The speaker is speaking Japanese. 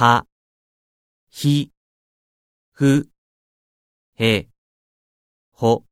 は、ひ、ふ、へ、ほ。